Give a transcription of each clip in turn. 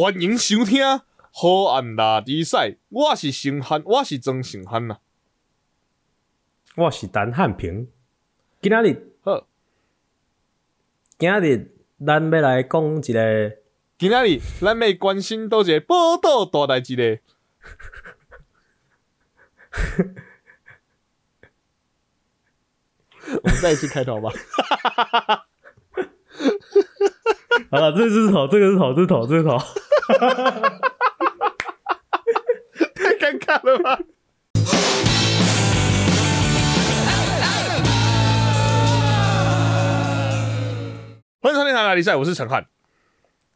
欢迎收听《好暗拉迪赛》，我是盛汉，我是曾盛汉呐。我是陈汉平，今仔日好，今仔日咱要来讲一个，今仔日咱要关心倒一个报道大代志咧。我们再一次开头吧。好了，这是头，这个是头，这是头，这是头。太尴尬了吧！欢迎收听《台打比赛》，我是陈汉。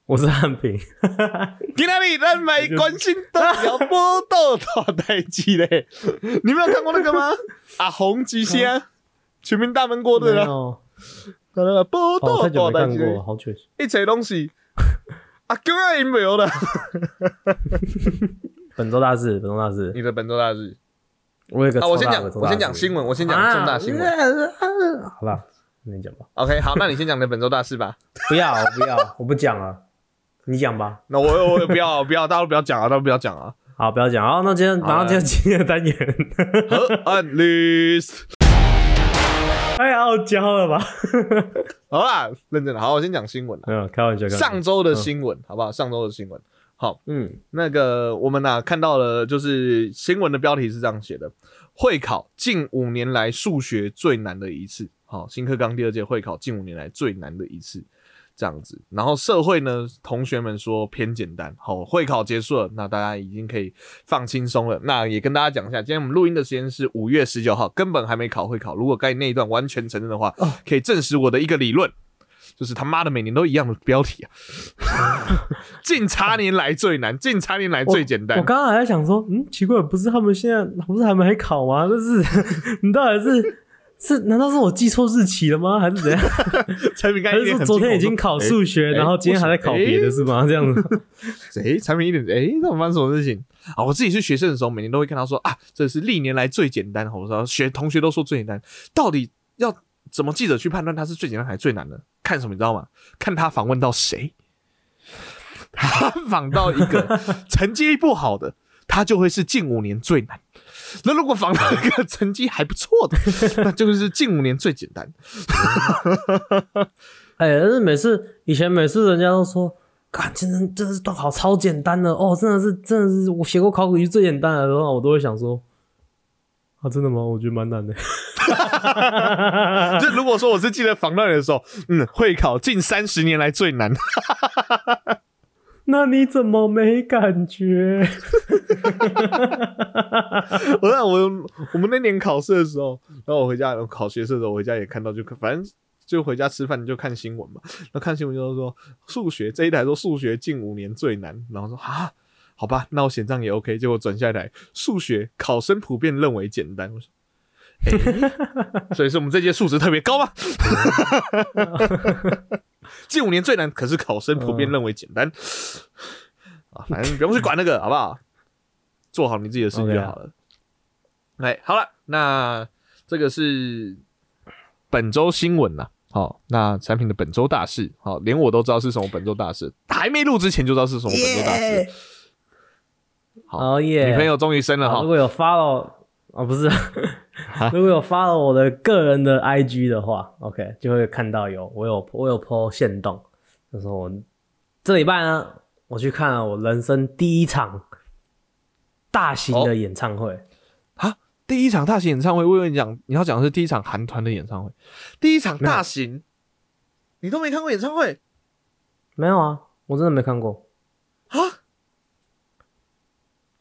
我是汉平，今天你咱来关心的要报道大代机嘞。你没有看过那个吗？阿红吉祥，全民大闷锅的了。哦，那个报道太久大代志没看过，，好久。一切东西啊，叫啊赢没有了。本周大事，本周大事，你的本周大事我有个啊，我先讲我先讲新闻，我先讲重大新闻。闻。好吧，你讲吧。OK，好，那你先讲你的本周大事吧。不要，我不要，我不讲了，你讲吧。那我我我不要我不要，大家都不要讲啊，大家都不要讲啊。好，不要讲。好，那今天马上今天今天的单元。河岸 list，太傲娇了吧？好啦，认真的，好，我先讲新闻啦。没有开玩笑。开玩笑上周的新闻，好不好？上周的新闻，好，嗯，那个我们呐、看到了，就是新闻的标题是这样写的：会考近五年来数学最难的一次。好，新课纲第二届会考近五年来最难的一次，这样子。然后社会呢，同学们说偏简单。好，会考结束了，那大家已经可以放轻松了。那也跟大家讲一下，今天我们录音的时间是五月十九号，根本还没考会考。如果该那一段完全承认的话，可以证实我的一个理论。就是他妈的每年都一样的标题啊！近差年来最难，近差年来最简单。我刚刚还在想说，嗯，奇怪，不是他们现在不是还没考吗？就是 你到底是是？难道是我记错日期了吗？还是怎样？产品刚才一脸很还是说昨天已经考数学，哎然后今天还在考别的，是吗？这样子？恐，哎，产品一点哎，那我发生什么事情啊？我自己是学生的时候，每年都会看到说啊，这是历年来最简单。我说学同学都说最简单，到底要怎么记者去判断它是最简单还是最难的？看什么你知道吗？看他访问到谁，他访到一个成绩不好的，他就会是近五年最难。那如果访到一个成绩还不错的，那就是近五年最简单。哎，但是每次以前每次人家都说，看，真的真的是段考超简单的哦，真的是真的是我写过考古题最简单的，然后我都会想说，啊，真的吗？我觉得蛮难的。就如果说我是记得防到你的时候，嗯，会考近三十年来最难。那你怎么没感觉？我让我我们那年考试的时候，然后我回家考学测的时候，我回家也看到就，反正就回家吃饭就看新闻嘛。那看新闻就是说数学这一台说数学近五年最难，然后说啊，好吧，那我选这样也 OK。结果转下一台数学考生普遍认为简单，我说。欸 所以是我们这届数值特别高吗？近五年最难，可是考生普遍认为简单啊，反正不用去管那个，好不好？做好你自己的事情就好了。哎，好了，那这个是本周新闻啦。好，那产品的本周大事，好，连我都知道是什么本周大事，还没录之前就知道是什么本周大事。好哦耶！女朋友终于生了哈好如，果有 follow 哦，不是，如果有 follow 我的个人的 IG 的话，OK 就会看到有我有我有 po 线动，就是我这礼拜呢，我去看了我人生第一场大型哦。的演唱会。啊，第一场大型演唱会，我以为你讲你要讲的是第一场韩团的演唱会，第一场大型，你都没看过演唱会？没有啊，我真的没看过，啊？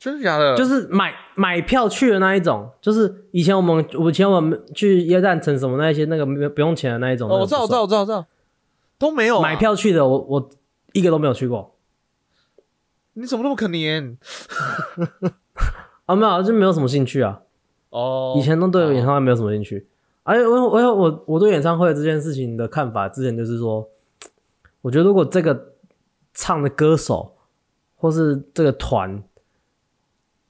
真的假的？就是买买票去的那一种，就是以前我们以前我们去耶诞城什么那一些那个没有不用钱的那一种。哦，我知道，我知道，我知道，我知道，都没有啊买，票去的，我我一个都没有去过你怎么那么可怜？啊，没有，就没有什么兴趣啊。哦，以前都对演唱会没有什么兴趣，而且我我我我对演唱会这件事情的看法，之前就是说，我觉得如果这个唱的歌手或是这个团，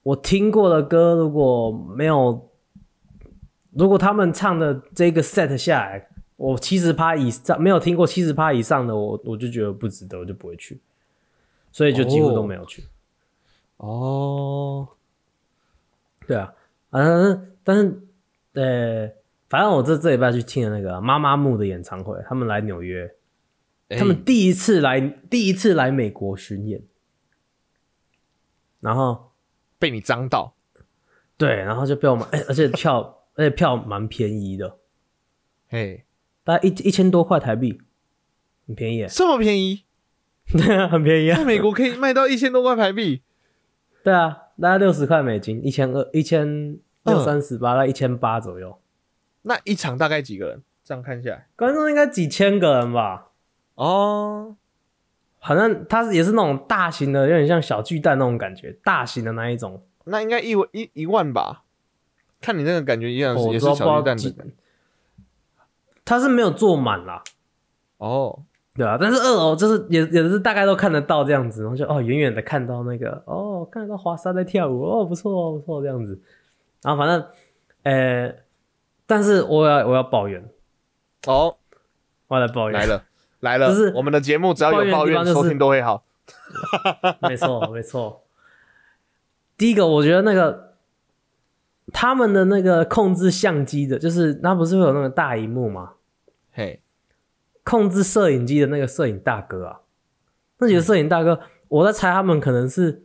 我听过的歌如果没有，如果他们唱的这个 set 下来，我七十趴以上没有听过七十趴以上的，我我就觉得不值得，我就不会去。所以就几乎都没有去。哦，对啊，啊，但是但是呃，反正我这这礼拜去听了那个妈妈木的演唱会，他们来纽约，他哎们第一次来第一次来美国巡演，然后被你脏到，对，然后就被我们，哎、而且票而且票蛮便宜的，嘿，大概一一千多块台币，很便宜耶，这么便宜，对啊，很便宜啊。在，美国可以卖到一千多块台币，对啊，大概六十块美金，一千二一千六嗯三十八，大概一千八左右，那一场大概几个人？这样看下来，观众应该几千个人吧。哦，好像它也是那种大型的，有点像小巨蛋那种感觉，大型的那一种。那应该一万一一万吧？看你那个感觉一样，也是小巨蛋的感觉。它是没有坐满啦，哦，对啊，但是二楼就是也也是大概都看得到这样子，然后就哦远远的看到那个哦看得到华沙在跳舞哦不错哦不错这样子，然后反正呃，但是我要我要抱怨，哦，我要来抱怨。来，了来了，就是我们的节目只要有抱怨，收听都会好。没错没错。第一个我觉得那个他们的那个控制相机的，就是那不是会有那个大荧幕吗？嘿，控制摄影机的那个摄影大哥啊，那几个摄影大哥，我在猜他们可能是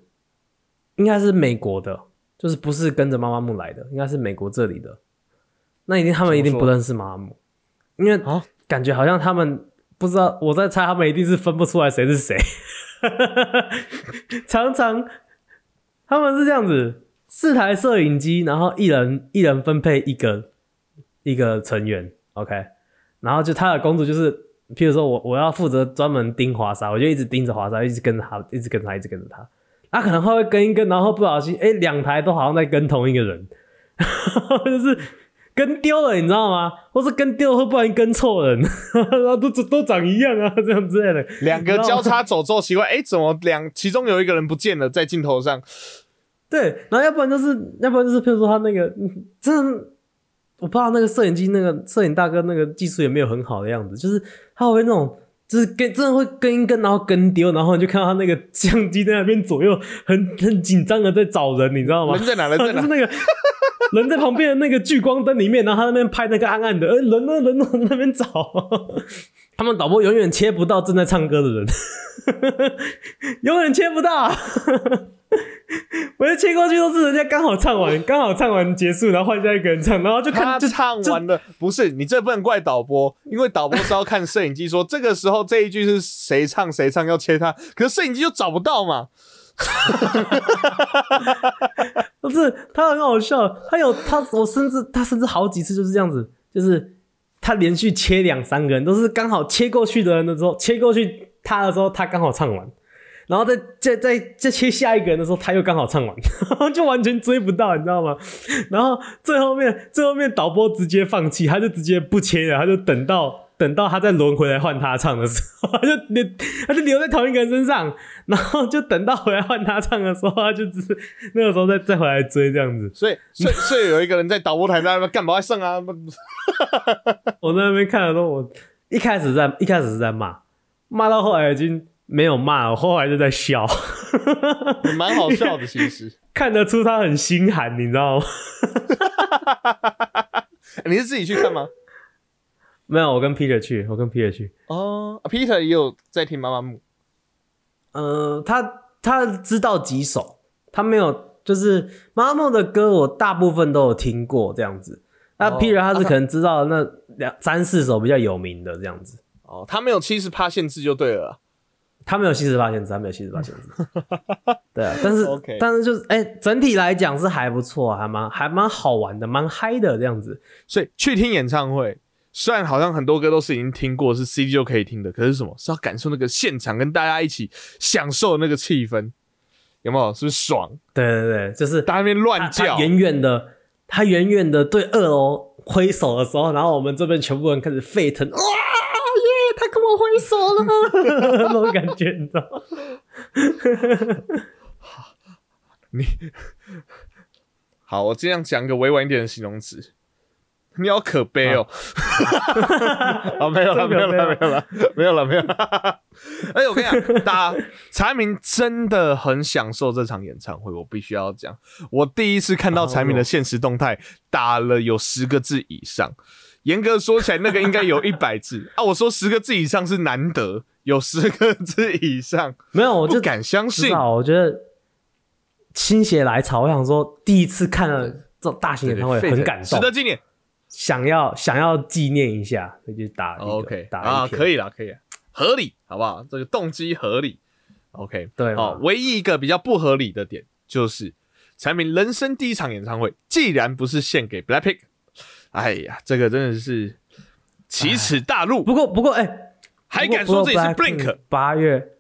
应该是美国的，就是不是跟着妈妈木来的，应该是美国这里的。那一定他们一定不认识妈妈木，因为啊感觉好像他们不知道，我在猜他们一定是分不出来谁是谁。常常他们是这样子，四台摄影机，然后一人一人分配一个一个成员，OK。然后就他的工作就是，譬如说我我要负责专门盯华莎，我就一直盯着华莎，一直跟着他，一直跟着他，一直跟着他。他可能会跟一跟，然后不小心，哎，两台都好像在跟同一个人，就是跟丢了，你知道吗？或是跟丢了，或不然跟错人，然后都都长一样啊，这样之类的。两个交叉走之后，奇怪，哎，怎么两其中有一个人不见了，在镜头上？对，然后要不然就是，要不然就是，譬如说他那个，嗯真的，我不知道那个摄影机那个摄影大哥那个技术也没有很好的样子，就是他会那种，就是跟真的会跟一跟，然后跟丢，然后你就看到他那个相机在那边左右很 很紧张的在找人，你知道吗？人在哪？人在哪？就是那个人在旁边的那个聚光灯里面，然后他那边拍那个暗暗的，呃，人呢？人呢？在那边找。他们导播永远切不到正在唱歌的人，永远切不到。我就切过去都是人家刚好唱完，刚好唱完结束，然后换下一个人唱，然后就看就就唱完了，不是你这不能怪导播，因为导播是要看摄影机说这个时候这一句是谁唱谁唱要切他，可是摄影机就找不到嘛。不是他很好笑，他有他我甚至他甚至好几次就是这样子，就是他连续切两三个人，都是刚好切过去的人的时候，切过去他的时候，他刚好唱完，然后再再再再切下一个人的时候，他又刚好唱完，就完全追不到，你知道吗？然后最后面最后面导播直接放弃，他就直接不切了，他就等到。等到他再轮回来换他唱的时候，他就留他就留在同一个人身上，然后就等到回来换他唱的时候，他就只是那个时候再再回来追这样子。所以，所以，所以有一个人在导播台在那边干嘛上啊？我在那边看的时候，我一开始在一开始是在骂，骂到后来已经没有骂我，后来就在笑，蛮好笑的，其实。看得出他很心寒，你知道吗？你是自己去看吗？没有，我跟 Peter 去，我跟 Peter 去。哦，Peter 也有在听妈妈木。呃，他他知道几首，他没有，就是妈妈木的歌，我大部分都有听过这样子。那哦 Peter 他是可能知道那两三四首比较有名的这样子。哦，他没有七十趴限制就对了。他没有七十八限制，他没有七十八限制。对啊，但是但是就是哎、整体来讲是还不错、啊，还蛮还蛮好玩的，蛮嗨的这样子。所以去听演唱会，虽然好像很多歌都是已经听过，是 CD 就可以听的，可是什么是要感受那个现场，跟大家一起享受那个气氛，有没有？是不是爽？对对对，就是大家那边乱叫他，远远的，他远远的对二楼挥手的时候，然后我们这边全部人开始沸腾，哇耶，他跟我挥手了，那种感觉，你知道 吗？好，我尽量讲个委婉一点的形容词。你好可悲哦！啊，没有了，没有了，没有了，没有了，没有了。而且 我跟你讲，大家柴明真的很享受这场演唱会，我必须要讲，我第一次看到柴明的现实动态打了有十个字以上，严格说起来，那个应该有一百字 啊。我说十个字以上是难得，有十个字以上，没有，我就不敢相信。我觉得心血来潮，我想说第一次看了这种大型演唱会，很感动，值得纪念。想要想要纪念一下，所以就打 OK 打啊，可以了，可以，合理，好不好？这个动机合理，OK，对，好，唯一一个比较不合理的点就是产品人生第一场演唱会，既然不是献给 Blackpink，哎呀，这个真的是奇耻大辱。不过不过，哎，还敢说自己是 Blink？八月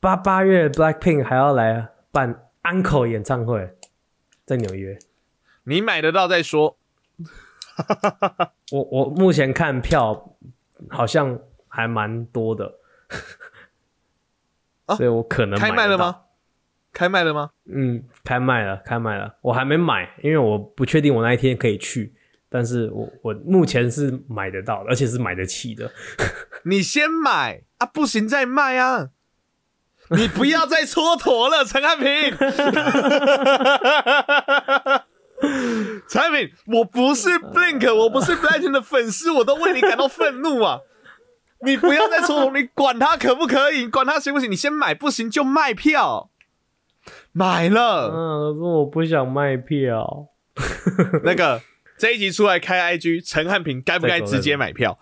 八八月 Blackpink 还要来办 Uncle 演唱会，在纽约，你买得到再说。我我目前看票好像还蛮多的，所以我可能开卖了吗？开卖了吗？嗯，开卖了，开卖了。我还没买，因为我不确定我那一天可以去。但是我我目前是买得到，而且是买得起的。你先买啊，不行再卖啊！你不要再蹉跎了，陈汉平。陈汉平，我不是 Blink，我不是 Blackpink 的粉丝，我都为你感到愤怒啊！你不要再说，你管他可不可以，管他行不行，你先买，不行就卖票。买了，嗯，说我不想卖票。那个这一集出来开 IG，陈汉平该不该直接买票？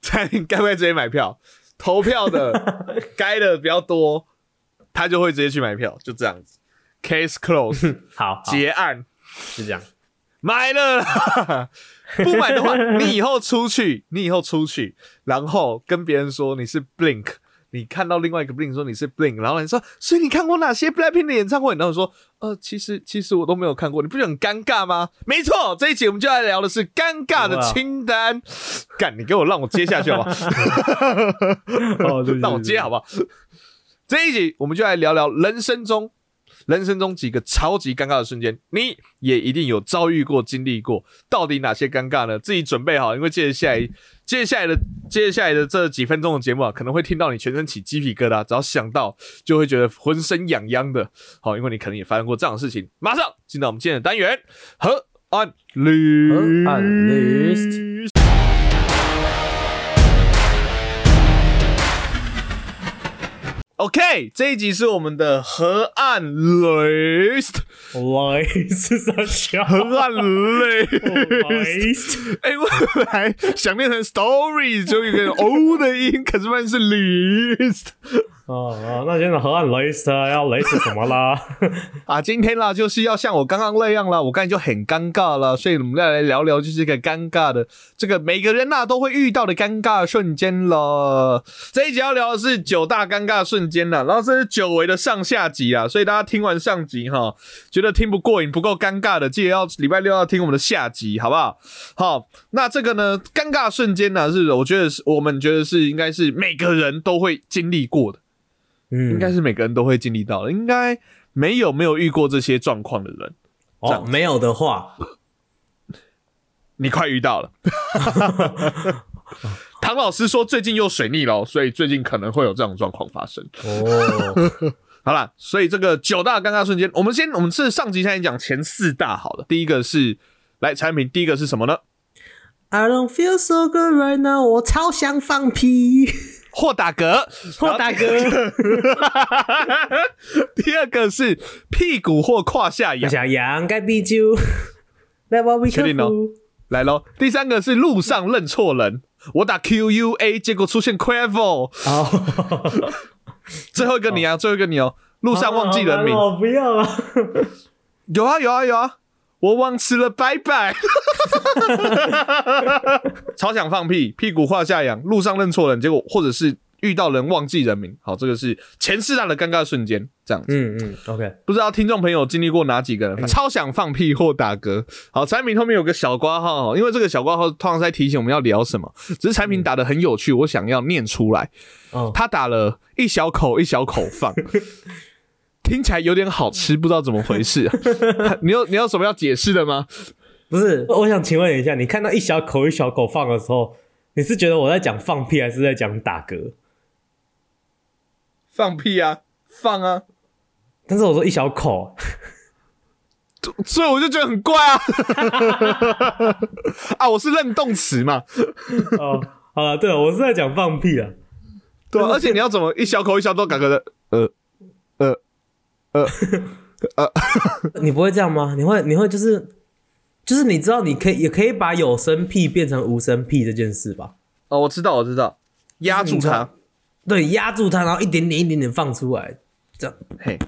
陈 该不该直接买票？投票的 该的比较多，他就会直接去买票，就这样子。Case close，好，结案。是这样，买了，不买的话，你以后出去，你以后出去，然后跟别人说你是 Blink，你看到另外一个 Blink 说你是 Blink，然后你说，所以你看过哪些 Blackpink 的演唱会？然后说，呃，其实其实我都没有看过，你不觉得很尴尬吗？没错，这一集我们就来聊的是尴尬的清单。干，你给我让我接下去好不好？让我接好不好？这一集我们就来聊聊人生中。人生中几个超级尴尬的瞬间，你也一定有遭遇过、经历过。到底哪些尴尬呢？自己准备好，因为接着下来、接下来的、接下来的这几分钟的节目啊，可能会听到你全身起鸡皮疙瘩，只要想到就会觉得浑身痒痒的。好，因为你可能也发生过这样的事情。马上进到我们今天的单元和案例。OK，这一集是我们的河岸 list，list 是啥？河岸 list，哎，我本来想变成 story，就一个 O 的音，可是发现是 list。哦哦，那现在河岸雷斯要雷死什么啦？啊，今天啦，就是要像我刚刚那样啦，我刚才就很尴尬了，所以我们要来聊聊，就是一个尴尬的这个每个人呐都会遇到的尴尬瞬间了。这一集要聊的是九大尴尬瞬间了，然后这是久违的上下集啊，所以大家听完上集哈，觉得听不过瘾、不够尴尬的，记得要礼拜六要听我们的下集，好不好？好，那这个呢，尴尬瞬间呢，是我觉得是我们觉得是应该是每个人都会经历过的。嗯，应该是每个人都会经历到的，应该没有没有遇过这些状况的人。哦，没有的话，你快遇到了。唐老师说最近又水逆了，所以最近可能会有这种状况发生。哦，好了，所以这个九大尴尬瞬间，我们先我们是上集先讲前四大好了。第一个是来产品，第一个是什么呢？I don't feel so good right now，我超想放屁。或打嗝，或打嗝。第二个是屁股或胯下痒，下痒该必救。来，我为确定哦，来喽。第三个是路上认错人，我打 Q U A，结果出现 Quavo。最后一个你啊，最后一个你哦，路上忘记人名，我不要了。有啊有啊有啊。我忘吃了，拜拜！超想放屁，屁股画下痒，路上认错人，结果或者是遇到人忘记人名。好，这个是前四大的尴尬瞬间，这样子。嗯嗯，OK。不知道听众朋友经历过哪几个人？超想放屁或打嗝。好，产品后面有个小挂号，因为这个小挂号通常在提醒我们要聊什么。只是产品打的很有趣，我想要念出来。哦，他打了一小口一小口放。听起来有点好吃，不知道怎么回事。你有你有什么要解释的吗？不是，我想请问一下，你看到一小口一小口放的时候，你是觉得我在讲放屁，还是在讲打嗝？放屁啊，放啊！但是我说一小口，所以我就觉得很怪啊！啊，我是认动词嘛？哦，好了，对了，我是在讲放屁啊。对啊，而且你要怎么一小口一小口嘎嘎的？呃呃呃呃，你不会这样吗？你会，你会就是就是你知道，你可以也可以把有声屁变成无声屁这件事吧？哦，我知道，我知道，压住它，对，压住它，然后一点点一点点放出来，这样，嘿。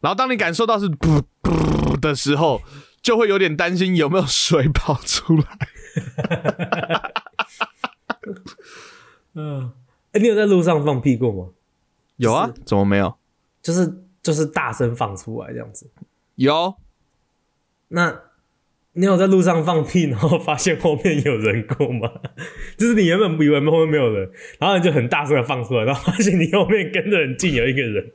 然后当你感受到是噗噗的时候，就会有点担心有没有水跑出来。嗯，哎，你有在路上放屁过吗？有啊，怎么没有？就是就是大声放出来这样子。有。那你有在路上放屁，然后发现后面有人过吗？就是你原本以为后面没有人，然后你就很大声的放出来，然后发现你后面跟着很近有一个人。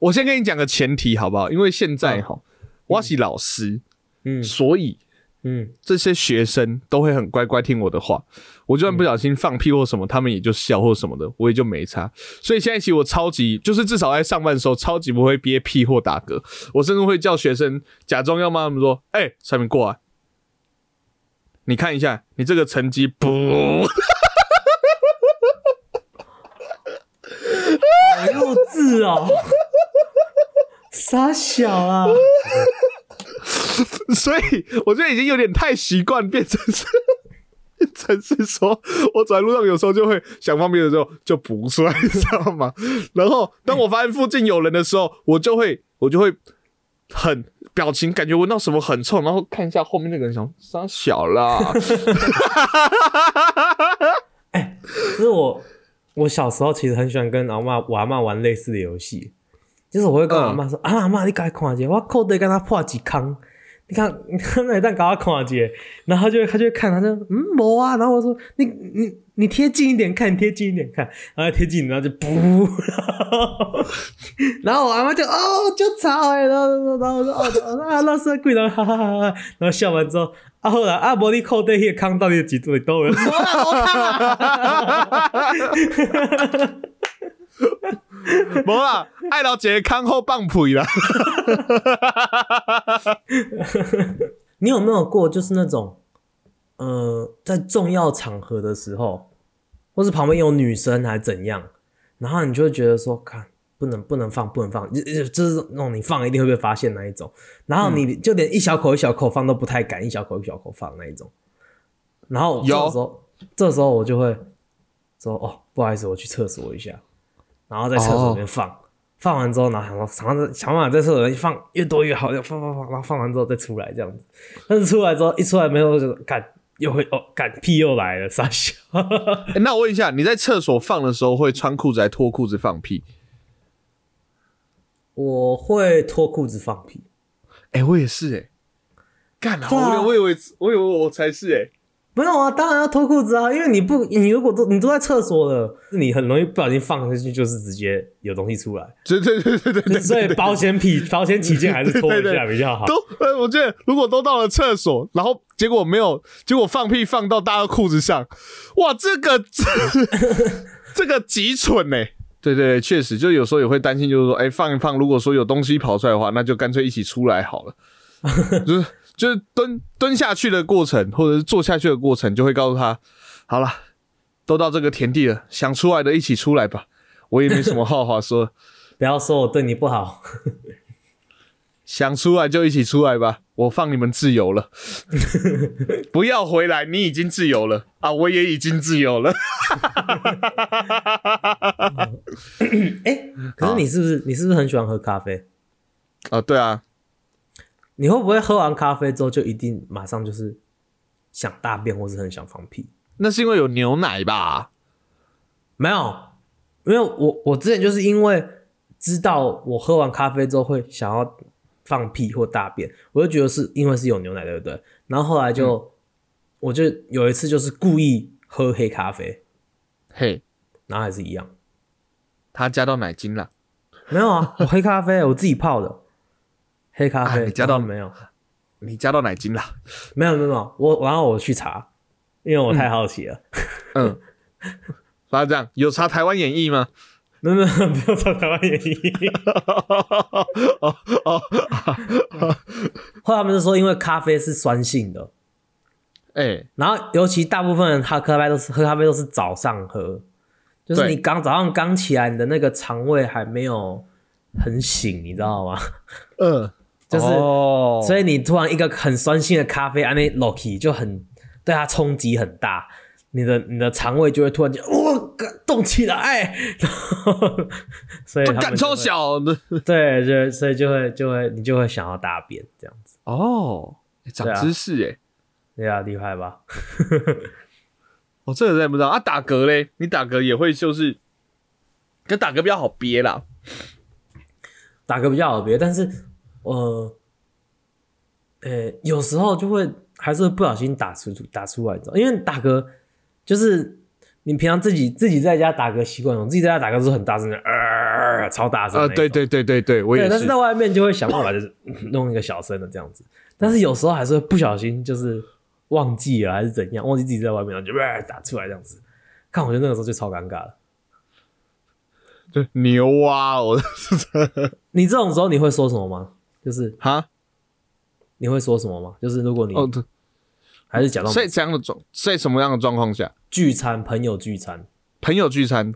我先跟你讲个前提好不好？因为现在哈，我是老师，嗯，所以，嗯，这些学生都会很乖乖听我的话。我就算不小心放屁或什么，他们也就笑或什么的，我也就没差。所以现在其实我超级，就是至少在上班的时候，超级不会憋屁或打嗝。我甚至会叫学生假装要骂他们说：“哎，上面过来，你看一下，你这个成绩不。”好幼稚哦！傻小啊！所以我觉得已经有点太习惯，变成是，变成是说，我走在路上有时候就会想方便的时候就补出来，你知道吗？然后当我发现附近有人的时候，我就会我就会很表情，感觉闻到什么很臭，然后看一下后面那个人，想傻小啦。哎，其实我我小时候其实很喜欢跟阿妈、我阿妈玩类似的游戏。就是我会跟我妈说啊，阿妈你赶快看下，我口袋跟他破几坑，你看你看那一段搞我看下，然后他就他就看，他说嗯没啊，然后我说你你你贴近一点看，贴近一点看，然后贴近，然后就噗，然后我阿妈就哦就吵哎，然后然后我说哦啊老师贵了，哈哈哈哈，然后笑完之后啊后来啊无你口袋那个坑到底有几多多？没啦没看。无啦，爱到一个康后放屁啦。你有没有过就是那种，呃，在重要场合的时候，或是旁边有女生还怎样，然后你就会觉得说，看不能不能放不能放，就就是那种你放一定会被发现那一种，然后你就连一小口一小口放都不太敢，一小口一小口放那一种。然后有时候这时候我就会说，哦，不好意思，我去厕所一下。然后在厕所里面放，放完之后，然后想想着想办法在厕所里放越多越好，要放放放，然后放完之后再出来这样子。但是出来之后一出来没有就干又会哦干屁又来了傻笑。那我问一下，你在厕所放的时候会穿裤子还脱裤子放屁？我会脱裤子放屁。哎，我也是哎，干好无聊，我以为我以为我才是哎。没有啊，当然要脱裤子啊，因为你不，你如果都你都在厕所了，你很容易不小心放下去，就是直接有东西出来。对对对对对，所以保险起保险起见还是脱一下比较好。都，呃，我觉得如果都到了厕所，然后结果没有，结果放屁放到大家裤子上，哇，这个 这个极蠢呢。对对，确实，就有时候也会担心，就是说，哎，放一放，如果说有东西跑出来的话，那就干脆一起出来好了，就是。就是蹲蹲下去的过程，或者是坐下去的过程，就会告诉他：好了，都到这个田地了，想出来的一起出来吧。我也没什么好话说，不要说我对你不好，想出来就一起出来吧。我放你们自由了，不要回来，你已经自由了啊！我也已经自由了。哎，可是你是不是你是不是很喜欢喝咖啡？啊，对啊。你会不会喝完咖啡之后就一定马上就是想大便，或是很想放屁？那是因为有牛奶吧？没有，因为我我之前就是因为知道我喝完咖啡之后会想要放屁或大便，我就觉得是因为是有牛奶，对不对？然后后来就我就有一次就是故意喝黑咖啡，嘿，然后还是一样，他加到奶精了？没有啊，我黑咖啡我自己泡的。黑咖啡你加到没有？你加到奶精了。没有没有没有，我然后我去查，因为我太好奇了。嗯，发这样有查台湾演义吗？没有没有，不要查台湾演绎。哦哦，后来他们就说，因为咖啡是酸性的，哎，然后尤其大部分人喝咖啡都是喝咖啡都是早上喝，就是你刚早上刚起来，你的那个肠胃还没有很醒，你知道吗？嗯，就是哦所以你突然一个很酸性的咖啡，安内 l o k y 就很对它冲击很大，你的你的肠胃就会突然间哇干动起来，然 后所以他们干超小的 对，就所以就会就会你就会想要大便这样子，哦，欸长知识哎。对啊，厉害吧？我，这个真的不知道啊。打嗝嘞，你打嗝也会就是，跟打嗝比较好憋啦。打嗝比较好憋，但是呃，呃，有时候就会还是会不小心打出打出来，因为打嗝就是你平常自己自己在家打嗝习惯，我自己在家打嗝都是很大声的，呃，超大声呃，对对对对对，我也是，但是是在。外面就会想办法就是 弄一个小声的这样子，但是有时候还是会不小心就是忘记了还是怎样，忘记自己在外面，然后就呃打出来这样子，看我觉得那个时候就超尴尬了。对牛啊，我你这种时候你会说什么吗？就是哈你会说什么吗？就是如果你哦，对还是假装所以这样的状，在什么样的状况下，聚餐，朋友聚餐，朋友聚餐，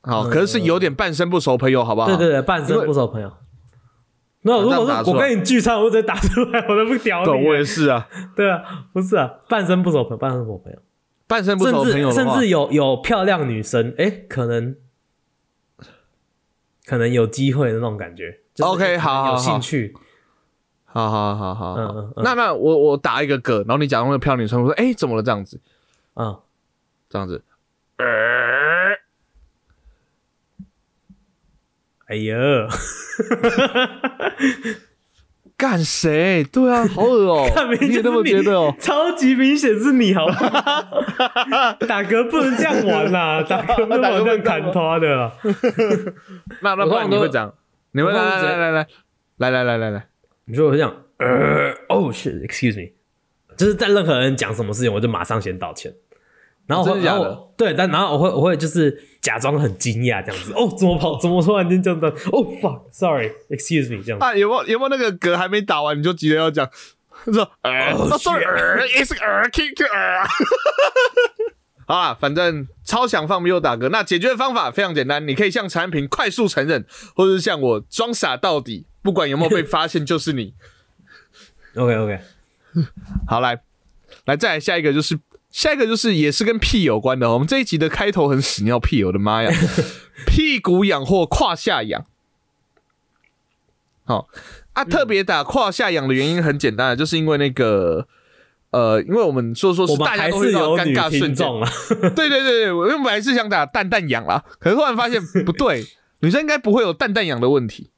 好，嗯可是是有点半生不熟朋友，好不好？对对对，半生不熟朋友。没有，如果这样打出来是我跟你聚餐，我直接打出来，我都不屌对，你。我也是啊，对啊，不是啊，半生不熟朋友，半生不熟朋友，半生不熟的朋友至的话甚至有有漂亮女生，哎，可能可能有机会的那种感觉。就是 OK，好有好好。好兴趣，好好好好好，嗯嗯嗯。那那我我打一个嗝，然后你假装那个漂亮女生，我说哎、怎么了这样子，嗯，这样子，哎呀，干谁？对啊，好恶哦、看明显你也那么觉得哦、超级明显是你，好不好？打嗝不能这样玩啦，打嗝不能玩这样砍他的啦。那那不然你会讲？你会我通常都来来来来来来来来来来，你说我会这样，呃，哦，shit，excuse me，就是在任何人讲什么事情，我就马上先道歉。然后我会，然后对，但然后我会我会就是假装很惊讶这样子，哦，怎么跑，怎么突然间这样子？哦，fuck，sorry，excuse me，这样子。啊，有没有有没有那个嗝还没打完你就急着要讲？说呃、哦哦、sorry，呃，is 呃 kick 呃。好啦，反正超想放屁又打嗝，那解决的方法非常简单，你可以向产品快速承认，或者是像我装傻到底，不管有没有被发现，就是你。OK OK，好，来，来，再来下一个就是下一个就是也是跟屁有关的哦。我们这一集的开头很屎尿屁，我的妈呀！屁股痒或胯下痒。好啊，特别打胯下痒的原因很简单的，就是因为那个呃，因为我们说说是大家都会遇到有女尴尬瞬间，听众啊。对对对对，我原本来是想打蛋蛋痒啦，可是突然发现 不对，女生应该不会有蛋蛋痒的问题，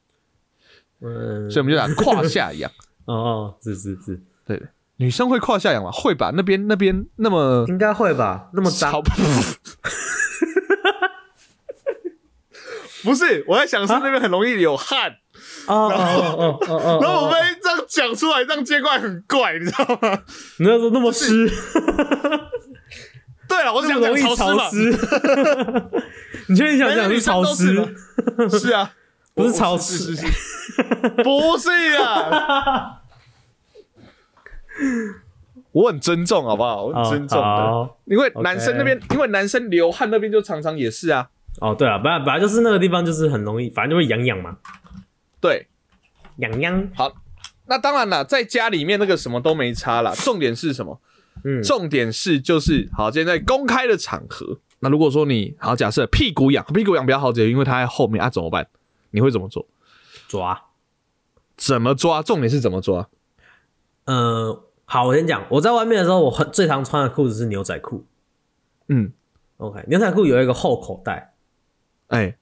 嗯，所以我们就打胯下痒。哦哦，是是是，对，女生会胯下痒吗？会吧？那边那边那么应该会吧？那么脏超，不是，我在想是那边很容易有汗，哦哦哦哦哦，然后 我哦们这样讲出来，这样接过来很怪，你知道吗？你那时候那么湿，对了，我是想那么容易讲潮潮湿。你确定想讲是潮湿？是啊，不是潮湿不是啊。我很尊重，好不好？我很尊重的，因为男生那边，因为男生流汗那边就常常也是啊。哦，对啊，本来本来就是那个地方，就是很容易，反正就会痒痒嘛，对，痒痒。好，那当然了，在家里面那个什么都没差啦。重点是什么？嗯，重点是就是好，今天在公开的场合，那如果说你好，假设屁股痒，屁股痒比较好解决，因为它在后面啊，怎么办？你会怎么做？抓。怎么抓？重点是怎么抓？呃，好，我先讲，我在外面的时候，我很最常穿的裤子是牛仔裤。嗯，OK，牛仔裤有一个后口袋，哎、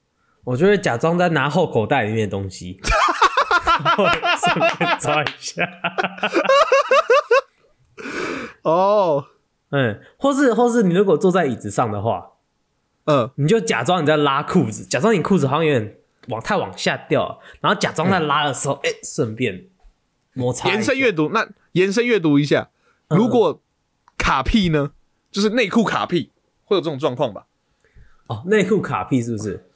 我就会假装在拿后口袋里面的东西，顺便抓一下。哦，嗯，或是或是你如果坐在椅子上的话，嗯，你就假装你在拉裤子，假装你裤子好像有点往太往下掉了，然后假装在拉的时候，哎、顺便摩擦延伸阅读，那延伸阅读一下，嗯如果卡屁呢，就是内裤卡屁，会有这种状况吧？哦，内裤卡屁是不是？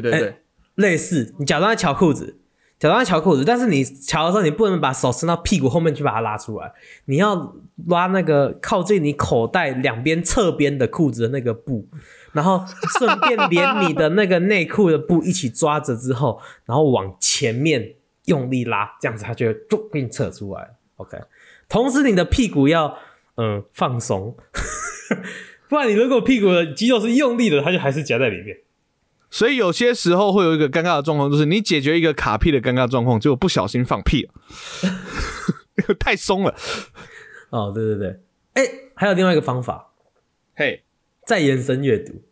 对对对，类似，你假装在瞧裤子，假装在瞧裤子，但是你瞧的时候，你不能把手伸到屁股后面去把它拉出来，你要拉那个靠近你口袋两边侧边的裤子的那个布，然后顺便连你的那个内裤的布一起抓着之后，然后往前面用力拉，这样子它就会就给你扯出来。OK，同时你的屁股要嗯放松，不然你如果屁股的肌肉是用力的，它就还是夹在里面。所以有些时候会有一个尴尬的状况，就是你解决一个卡屁的尴尬状况，结果不小心放屁了，太松了。哦，对对对，哎、还有另外一个方法，嘿，再延伸阅读，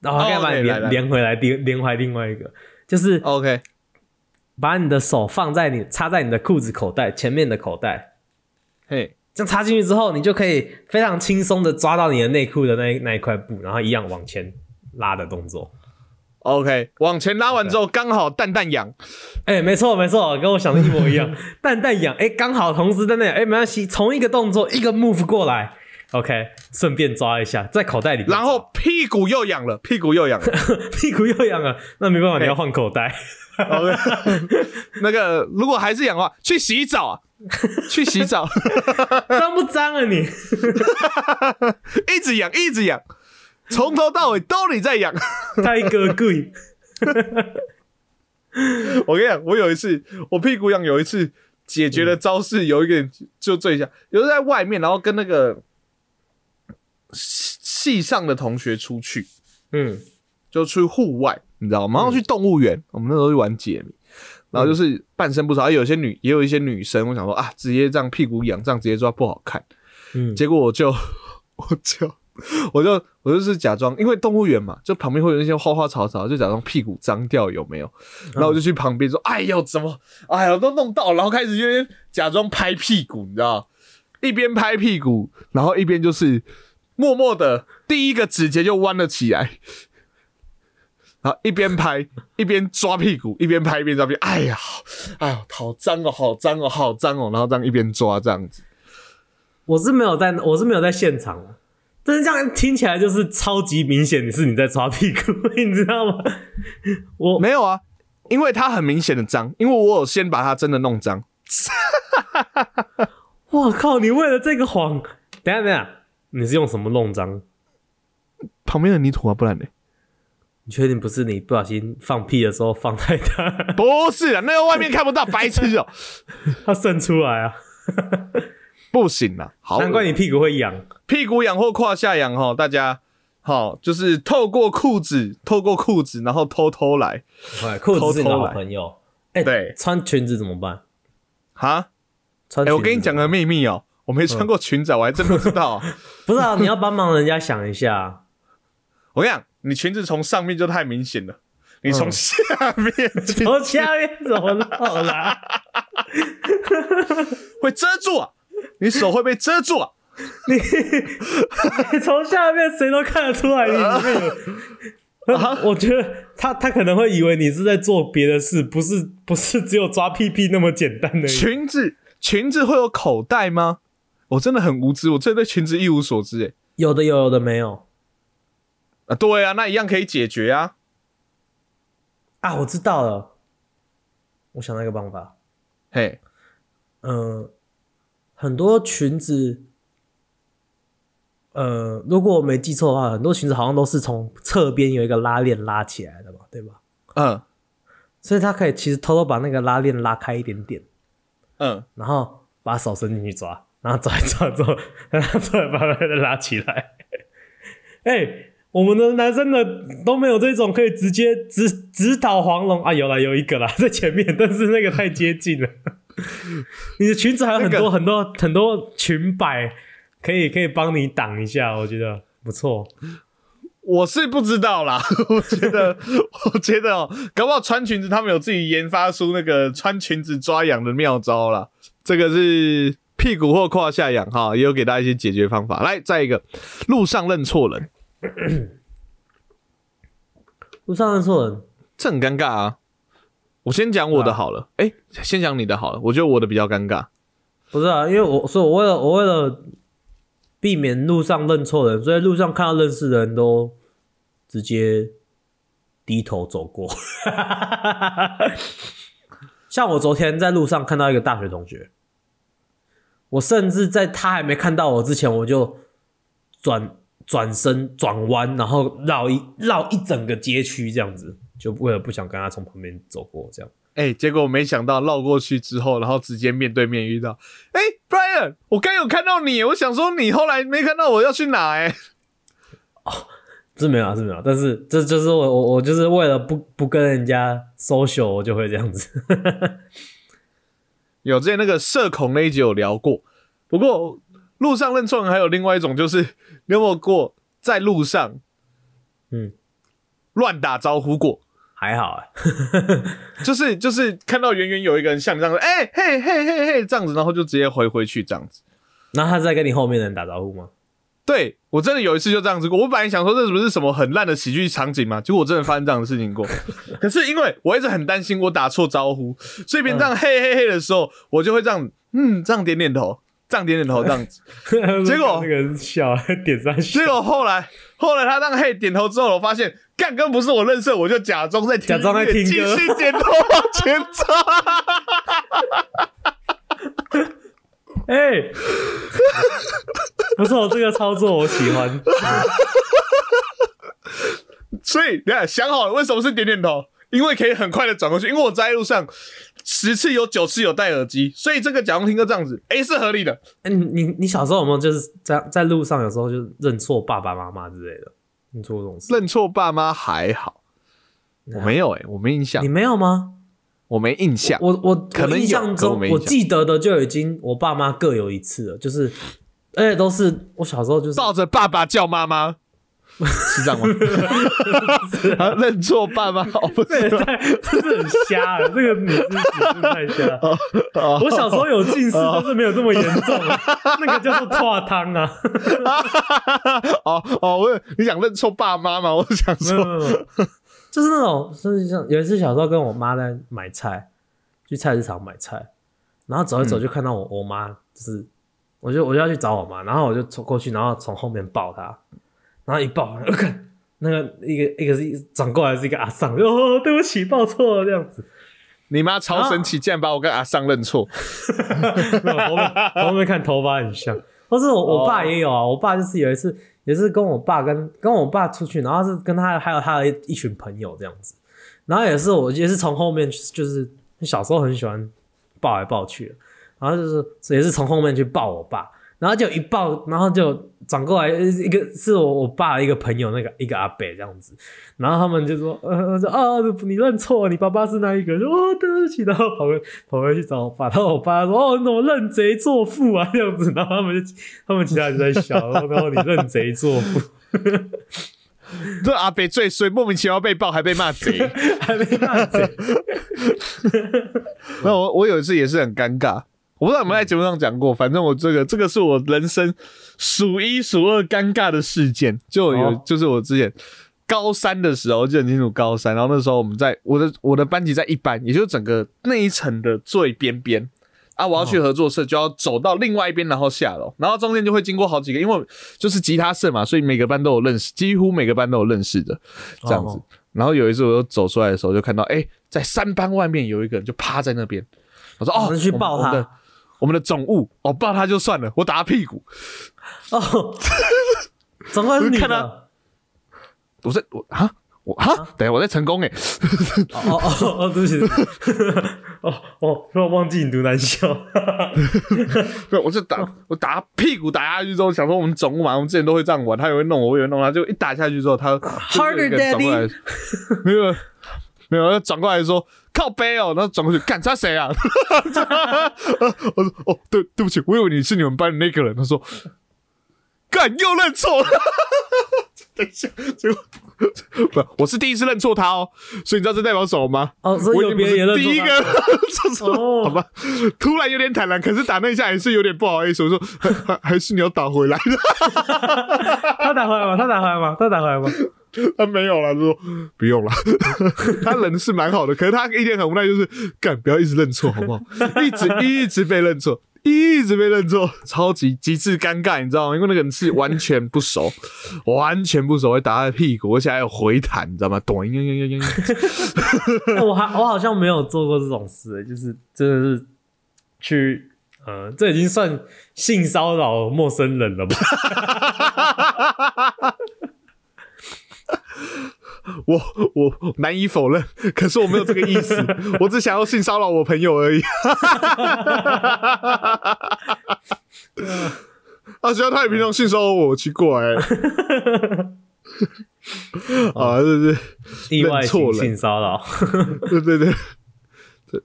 然后哦可以把你连、连回来，连连回来另外一个，就是哦 OK，把你的手放在你插在你的裤子口袋前面的口袋，嘿，这样插进去之后，你就可以非常轻松的抓到你的内裤的那一那一块布，然后一样往前拉的动作。OK，往前拉完之后，刚好蛋蛋痒，哎、没错没错，跟我想的一模一样。蛋蛋痒，哎、刚好同时在那，哎、没关系，同一个动作，一个 move 过来，OK，顺便抓一下，在口袋里，然后屁股又痒了，屁股又痒了。屁股又痒了，那没办法，你要换口袋。OK，那个如果还是痒的话，去洗澡啊，去洗澡，脏不脏啊你？一直痒，一直痒，从头到尾都你在痒。太哥贵。我跟你讲，我有一次我屁股痒，有一次解决的招式，有一个人就这一下，有时候在外面，然后跟那个系系上的同学出去，嗯，就去户外，你知道吗？然后去动物园，我们那时候去玩解谜，然后就是半身不遂，啊有些女也有一些女生，我想说啊，直接这样屁股痒，这样直接抓不好看，嗯结果我就 我就我就我就是假装，因为动物园嘛，就旁边会有那些花花草草，就假装屁股脏掉有没有？然后我就去旁边说，哎呦怎么，哎呦都弄到，然后开始就假装拍屁股，你知道，一边拍屁股，然后一边就是默默的第一个指节就弯了起来。然后一边拍一边抓屁股，一边拍一边抓屁股，哎呀，哎呀，好脏哦，好脏哦，好脏哦，然后这样一边抓这样子，我是没有在，我是没有在现场啊。但是这样听起来就是超级明显，你是你在擦屁股，你知道吗？我没有啊，因为它很明显的脏，因为我有先把它真的弄脏。我靠，你为了这个谎，等一下等一下，你是用什么弄脏？旁边的泥土啊，不然呢？你确定不是你不小心放屁的时候放太大，不是啊，那个外面看不到，白痴哦、它渗出来啊？不行啦，好，难怪你屁股会痒。屁股痒或胯下痒哈，大家好，就是透过裤子，透过裤子，然后偷偷来哎，裤子是你的好偷偷来朋友。哎、对穿裙子怎么办？哈。哎、穿我跟你讲个秘密哦、我没穿过裙子啊，我还真不知道啊、不是啊，你要帮忙人家想一下。啊我跟你讲，你裙子从上面就太明显了，你从嗯下面去从下面怎么弄啦？会遮住啊，你手会被遮住啊。你从下面谁都看得出来你里面有。啊我觉得他他可能会以为你是在做别的事，不是不是只有抓屁屁那么简单的。裙子裙子会有口袋吗？我真的很无知，我真的对裙子一无所知哎。有的有，有的没有啊，对啊，那一样可以解决啊。啊！我知道了，我想到一个办法。嘿，嗯，很多裙子，呃，如果我没记错的话，很多裙子好像都是从侧边有一个拉链拉起来的嘛，对吧？嗯所以他可以其实偷偷把那个拉链拉开一点点，嗯，然后把手伸进去抓，然后抓一抓之后，再拿出来把它再拉起来。哎、我们的男生的都没有这种可以直接直直捣黄龙啊，有了，有一个啦，在前面，但是那个太接近了。你的裙子还有很多、那个很多很多裙摆，可以可以帮你挡一下，我觉得不错。我是不知道啦。我觉得，我觉得哦、搞不好穿裙子他们有自己研发出那个穿裙子抓痒的妙招啦。这个是屁股或胯下痒哈，也有给大家一些解决方法。来，再一个，路上认错人，路上认错人，这很尴尬啊。我先讲我的好了，哎、先讲你的好了。我觉得我的比较尴尬。不是啊，因为我所以我为了我为了避免路上认错人，所以路上看到认识的人都直接低头走过。像我昨天在路上看到一个大学同学，我甚至在他还没看到我之前，我就转转身转弯，然后绕一绕一整个街区这样子，就为了不想跟他从旁边走过这样。哎、结果没想到绕过去之后，然后直接面对面遇到。哎、b r i a n 我刚有看到你，我想说你后来没看到我要去哪、哎，是没有啊，是没有啊，但是这就是我我我就是为了不不跟人家 social，我就会这样子。有之前那个社恐那一集有聊过，不过路上认错人还有另外一种，就是你有没有过在路上，嗯，乱打招呼过？还好啊，就是就是看到远远有一个人像你这样子，哎、嘿嘿嘿嘿这样子，然后就直接回回去这样子。那他是在跟你后面的人打招呼吗？对我真的有一次就这样子过，我本来想说这是不是什么很烂的喜剧场景嘛，结果我真的发生这样的事情过。可是因为我一直很担心我打错招呼，所以别人这样嘿嘿嘿的时候，我就会这样嗯这样点点头，这样点点头这样子。结果那个人笑，点上笑结果后来后来他让嘿点头之后，我发现干根本不是我认识，我就假装在听假装在听歌继续点头往前走。哎、不错，这个操作我喜欢。所以你看想好了为什么是点点头，因为可以很快的转过去，因为我在路上十次有九次有戴耳机，所以这个假装听歌这样子，诶、是合理的。哎、你你你小时候有没有就是在在路上有时候就认错爸爸妈妈之类的？你做过这种事？认错爸妈还好，我没有诶、我没印象你，没有吗？我没印象。我我可能我印象中我记得的就已经我爸妈各有一次了，就是而且都是我小时候就是抱着爸爸叫妈妈，是这样吗？啊，认错爸妈哦，不是。这是很瞎了，这个你是你是太瞎？我小时候有近视，但是没有这么严重，那个叫做拓汤啊。哦哦，我你想认错爸妈吗？我想没有说，没有没有，就是那种，就是像有一次小时候跟我妈在买菜，去菜市场买菜，然后走一走就看到我、我妈，就是我就我就要去找我妈，然后我就冲过去，然后从后面抱她，然后一抱，我 看那个一个一个是转过来是一个阿桑，哦，对不起，抱错了这样子，你妈超神奇，竟然把我跟阿尚认错。后面后面看头发很像，或是我我爸也有啊，我爸就是有一次也是跟我爸跟跟我爸出去，然后是跟他还有他的一一群朋友这样子，然后也是我也是从后面就是小时候很喜欢抱来抱去，然后就是也是从后面去抱我爸，然后就一抱，然后就转过来一个是我我爸的一个朋友那个一个阿伯这样子，然后他们就说 呃说啊你认错，你爸爸是那一个，说哦对不起，然后跑回跑回去找我爸，然后我爸说 哦你怎么认贼作父啊这样子，然后他们就 他们其他人在笑，然后然后你认贼作父，这阿北最衰，莫名其妙被爆，还被骂贼。还被骂贼，那我我有一次也是很尴尬，我不知道有没有在节目上讲过，反正我这个这个是我人生数一数二尴尬的事件，就有、哦。就是我之前高三的时候，我记得很清楚高三，然后那时候我们在我的我的班级在一班，也就是整个那一层的最边边。啊，我要去合作社，就要走到另外一边，然后下楼，然后中间就会经过好几个，因为就是吉他社嘛，所以每个班都有认识，几乎每个班都有认识的这样子。哦。然后有一次我又走出来的时候，就看到哎、在三班外面有一个人就趴在那边，我说哦，你去抱他我们的总务，哦，抱他就算了，我打他屁股，哦，怎么是你看的？我在我啊。我啊，等下我在成功哎，哦哦哦哦，对不起，哦哦，突然忘记你读男校，对，我就打我打他屁股打下去之后，想说我们总务嘛，我们之前都会这样玩，他也会弄我，我也会弄他，就一打下去之后，他过来，没有没有，他转过来说靠背哦，然后转过去，干他谁啊？我说哦，对对不起，我以为你是你们班的那个人。他说干又认错了。等一下，结果不，我是第一次认错他哦，所以你知道这代表什么吗？哦，所以别人第一个认错，哦好吧？突然有点坦然，可是打那一下还是有点不好意思。我说还还还是你要打回来的，他打回来吗？他打回来吗？他打回来吗？他没有了，就说不用了。他人是蛮好的，可是他一点很无奈，就是干不要一直认错，好不好？一直一直被认错，一直被认错，超级极致尴尬，你知道吗？因为那个人是完全不熟，完全不熟，会打他的屁股，而且还有回弹，你知道吗？咚，我还我好像没有做过这种事，就是真的是去，呃，这已经算性骚扰陌生人了吧？我我难以否认，可是我没有这个意思，我只想要性骚扰我朋友而已。啊，只要他也平常性骚扰我，奇怪。啊，对对，意外性骚扰，对对对，这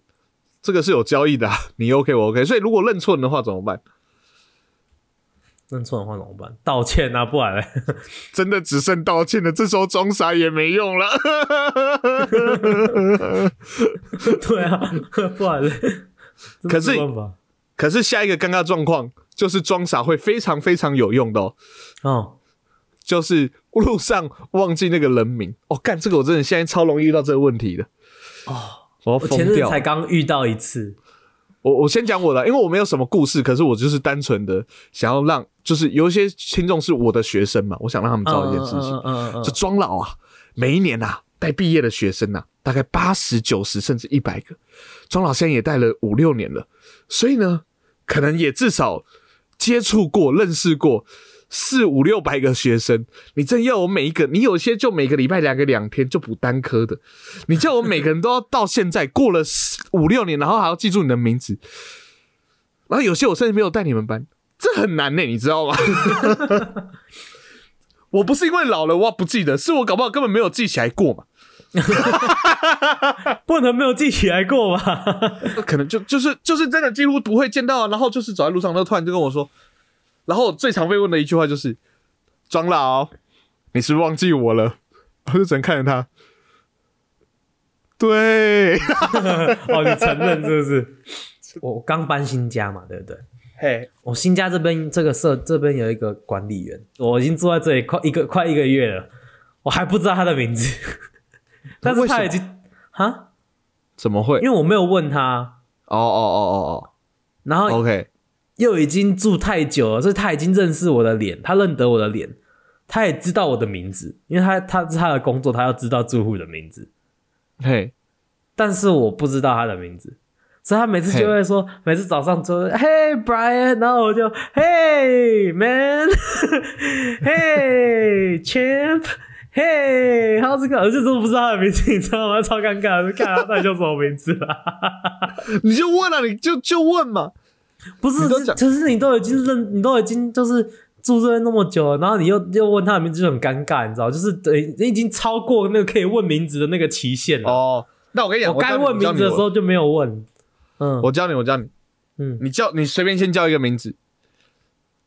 这个是有交易的，你 OK 我 OK，所以如果认错人的话怎么办？认错的话怎么办？道歉啊，不然嘞，真的只剩道歉了。这时候装傻也没用了。对啊，不然嘞。可是，可是下一个尴尬状况就是装傻会非常非常有用的哦。哦，就是路上忘记那个人名。哦，干这个我真的现在超容易遇到这个问题的。哦，我前日才刚遇到一次。我我先讲我的，因为我没有什么故事，可是我就是单纯的想要让，就是有一些听众是我的学生嘛，我想让他们知道一件事情，就庄老啊，每一年啊带毕业的学生呐，大概八十九十甚至一百个，庄老现在也带了五六年了，所以呢，可能也至少接触过、认识过。四五六百个学生，你真要我每一个，你有些就每个礼拜两个两天就补单科的，你叫我每个人都要到现在过了五六年，然后还要记住你的名字，然后有些我甚至没有带你们班，这很难呢，你知道吗？我不是因为老了我不记得，是我搞不好根本没有记起来过嘛，不能没有记起来过吧？可能就就是就是真的几乎不会见到，然后就是走在路上，他突然就跟我说。然后最常被问的一句话就是：“庄老，你是不是忘记我了？” 我就只能看着他。对，哦，你承认是不是？我刚搬新家嘛，对不对？嘿，我新家这边这个社这边有一个管理员，我已经住在这里快一个快一个月了，我还不知道他的名字。但是他已经哈？怎么会？因为我没有问他。哦哦哦哦哦。然后 OK。又已经住太久了，所以他已经认识我的脸，他认得我的脸，他也知道我的名字，因为他他是他的工作，他要知道住户的名字。嘿，但是我不知道他的名字，所以他每次就会说，每次早上说，Hey Brian，然后我就 Hey Man，Hey Champ，Hey，好这个，而且都不知道他的名字，你知道吗？超尴尬，就看他到底叫什么名字啊？你就问了，你就就问嘛。不是，就是你都已经认，你都已经就是住这边那么久了，然后你又又问他的名字就很尴尬，你知道，就是等你已经超过那个可以问名字的那个期限了。哦，那我跟你讲，我该问名字的时候就没有问。嗯，我教你，我教你。嗯，你叫你随便先叫一个名字。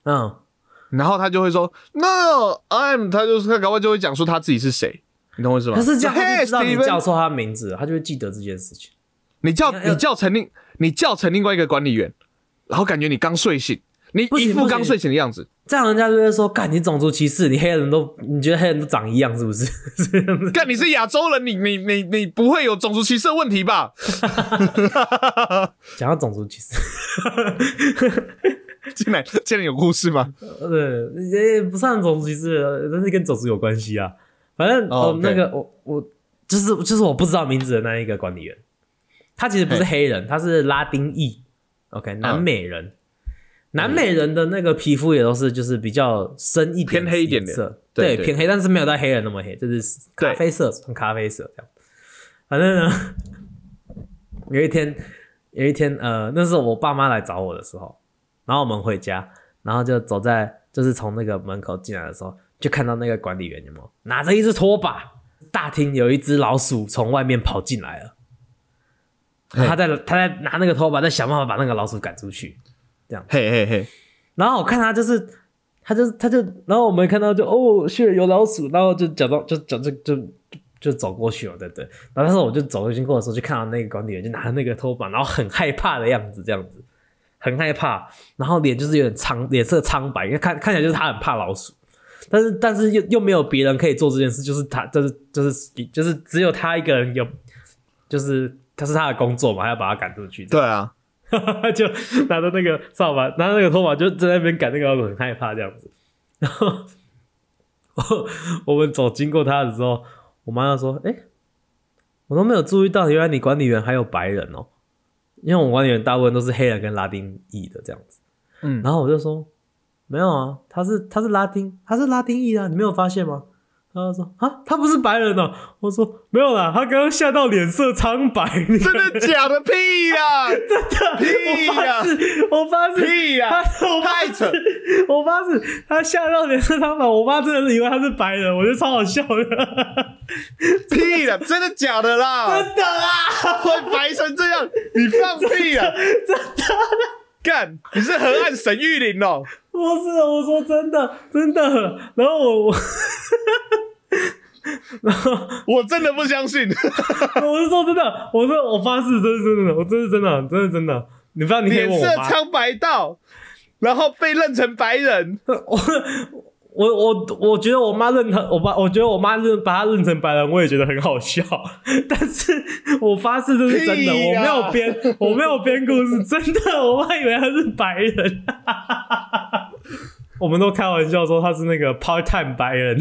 嗯，然后他就会说 No，I'm，他就是他，搞不好就会讲出他自己是谁，你懂我意思吗？他是这样，他知道你叫错他名字，他就会记得这件事情。你叫你叫成另你叫成另外一个管理员。然后感觉你刚睡醒，你一副刚睡醒的样子，这样人家就会说：“干你种族歧视，你黑人都你觉得黑人都长一样是不是？” 干你是亚洲人，你你你你不会有种族歧视的问题吧？讲到种族歧视，进来进来有故事吗？对，也不算种族歧视，但是跟种族有关系啊。反正哦，那个我我就是就是我不知道名字的那一个管理员，他其实不是黑人，他是拉丁裔。OK，南美人，南美人的那个皮肤也都是就是比较深一点、偏黑一点的色，对，偏黑，但是没有到黑人那么黑，就是咖啡色，纯咖啡色这样。反正呢，有一天，有一天，呃，那是我爸妈来找我的时候，然后我们回家，然后就走在，就是从那个门口进来的时候，就看到那个管理员有没有拿着一只拖把，大厅有一只老鼠从外面跑进来了。他在他在拿那个拖把，在想办法把那个老鼠赶出去，这样。嘿嘿嘿。然后我看他就是，他就他就，然后我们看到就哦，是有老鼠，然后就假装就假就就就走过去了，对对。然后那时候我就走经过的时候，就看到那个管理员就拿那个拖把，然后很害怕的样子，这样子，很害怕，然后脸就是有点苍，脸色苍白，因为看看起来就是他很怕老鼠，但是但是又又没有别人可以做这件事，就是他就是就是就是只有他一个人有，就是。他是他的工作嘛，还要把他赶出去。对啊，就拿着那个扫把，拿着那个拖把，就在那边赶那个很害怕这样子。然后我我们走经过他的时候，我妈就说：“哎、我都没有注意到，原来你管理员还有白人哦。”因为我们管理员大部分都是黑人跟拉丁裔的这样子。嗯，然后我就说：“没有啊，他是他是拉丁，他是拉丁裔啊，你没有发现吗？”他就说：“啊，他不是白人哦。”我说：“没有啦，他刚刚吓到脸色苍白。”你真的假的？屁呀！屁我呀发！誓，我发誓，屁呀他我发太扯誓，我发誓，他吓到脸色苍白。我妈真的是以为他是白人，我觉得超好笑的。屁呀！真的假的啦？真的啦，会白成这样？你放屁呀！真的，干！你是河岸沈玉林哦？不是，我说真的，真的。然后我我，然后我真的不相信。我是说真的，我说我发誓，真是真的，我真是真的，真是真的。你不知道，你可以脸问我妈。色苍白到，然后被认成白人。我 我我我觉得我妈认他，我爸，我觉得我妈认把他认成白人，我也觉得很好笑。但是我发誓这是真的，我呀没有编，我没有编故事，真的，我妈以为他是白人。我们都开玩笑说他是那个 part time 白人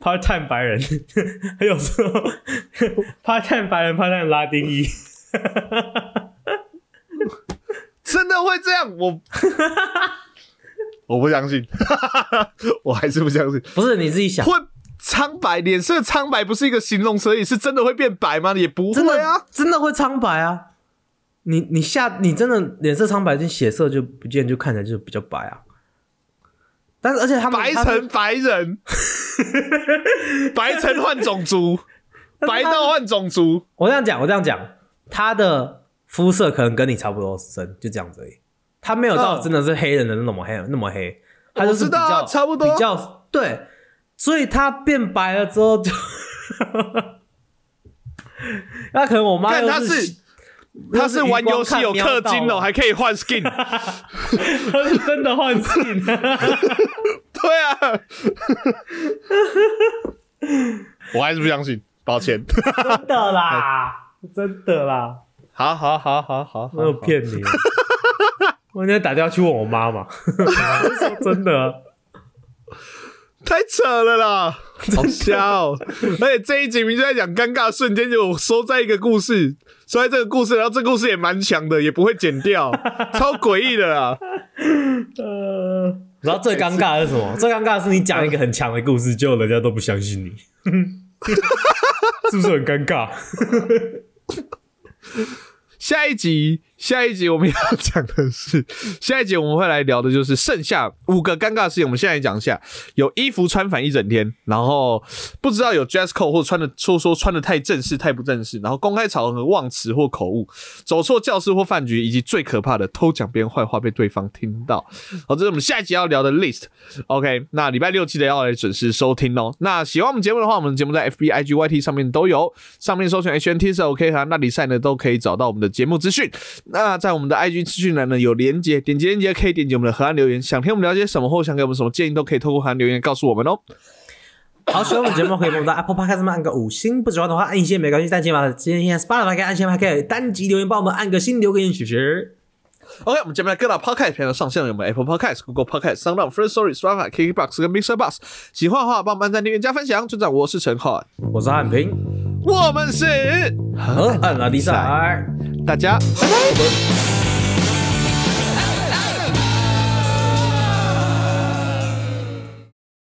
，part time 白人，还有时候 part time 白人，part time 拉丁裔。真的会这样？我我不相信，我还是不相信。不是你自己想，会苍白，脸色苍白不是一个形容词而已，是真的会变白吗？也不真的会啊。真的会苍白啊！你你下你真的脸色苍白，就血色就不见，就看起来就比较白啊。但是而且他们白成白人，白成换种族，白到换种族。我这样讲，我这样讲，他的肤色可能跟你差不多深，就这样子而已。他没有到嗯真的是黑人的那么黑，那么黑，他就是比较差不多比较对，所以他变白了之后就，那可能我妈他是他是玩游戏有氪金哦，还可以换 skin。他是真的换 skin，。对啊，我还是不相信，抱歉。真的啦，真的啦，好好好好好，没有骗你。我应该打电话去问我妈嘛，我 说真的啊，太扯了啦，好瞎哦！而且这一集明明就在讲尴尬瞬间，就收在一个故事，收在这个故事，然后这个故事也蛮强的，也不会剪掉，超诡异的啦。呃，然后最尴尬的是什么？最尴尬的是你讲一个很强的故事，结果人家都不相信你，是不是很尴尬？下一集，下一集我们要讲的是，下一集我们会来聊的就是剩下五个尴尬的事情。我们现在讲一下，有衣服穿反一整天，然后不知道有 dress code 或穿的说说穿的太正式太不正式，然后公开场合忘词或口误，走错教室或饭局，以及最可怕的偷讲别人坏话被对方听到。好，这是我们下一集要聊的 list。OK，那礼拜六记得要来准时收听哦。那喜欢我们节目的话，我们节目在 FB、IG、YT 上面都有，上面搜寻 HNT 是 OK 和那里赛呢都可以找到我们的节目资讯。那在我们的 IG 资讯栏呢有连接，点击连接可以点击我们的河岸留言，想听我们了解什么或想给我们什么建议，都可以透过河岸留言告诉我们哦。好，喜欢我们节目可以帮我们在 Apple Podcast 上按个五星，不喜欢的话按一星也没关系，但起码今天 Spotify 可以按星，还可以单击留言帮我们按个星，留个言许许。OK，我们节目在各大 Podcast 平台上线了，有我们 Apple Podcast、Google Podcast、Sound、First Story、Spotify、KKBox 跟 Mixer Box。喜欢的话，帮我们按赞、订阅、加分享。村长，我是陈浩，我是汉平，我们是河岸拉迪赛。大家拜拜。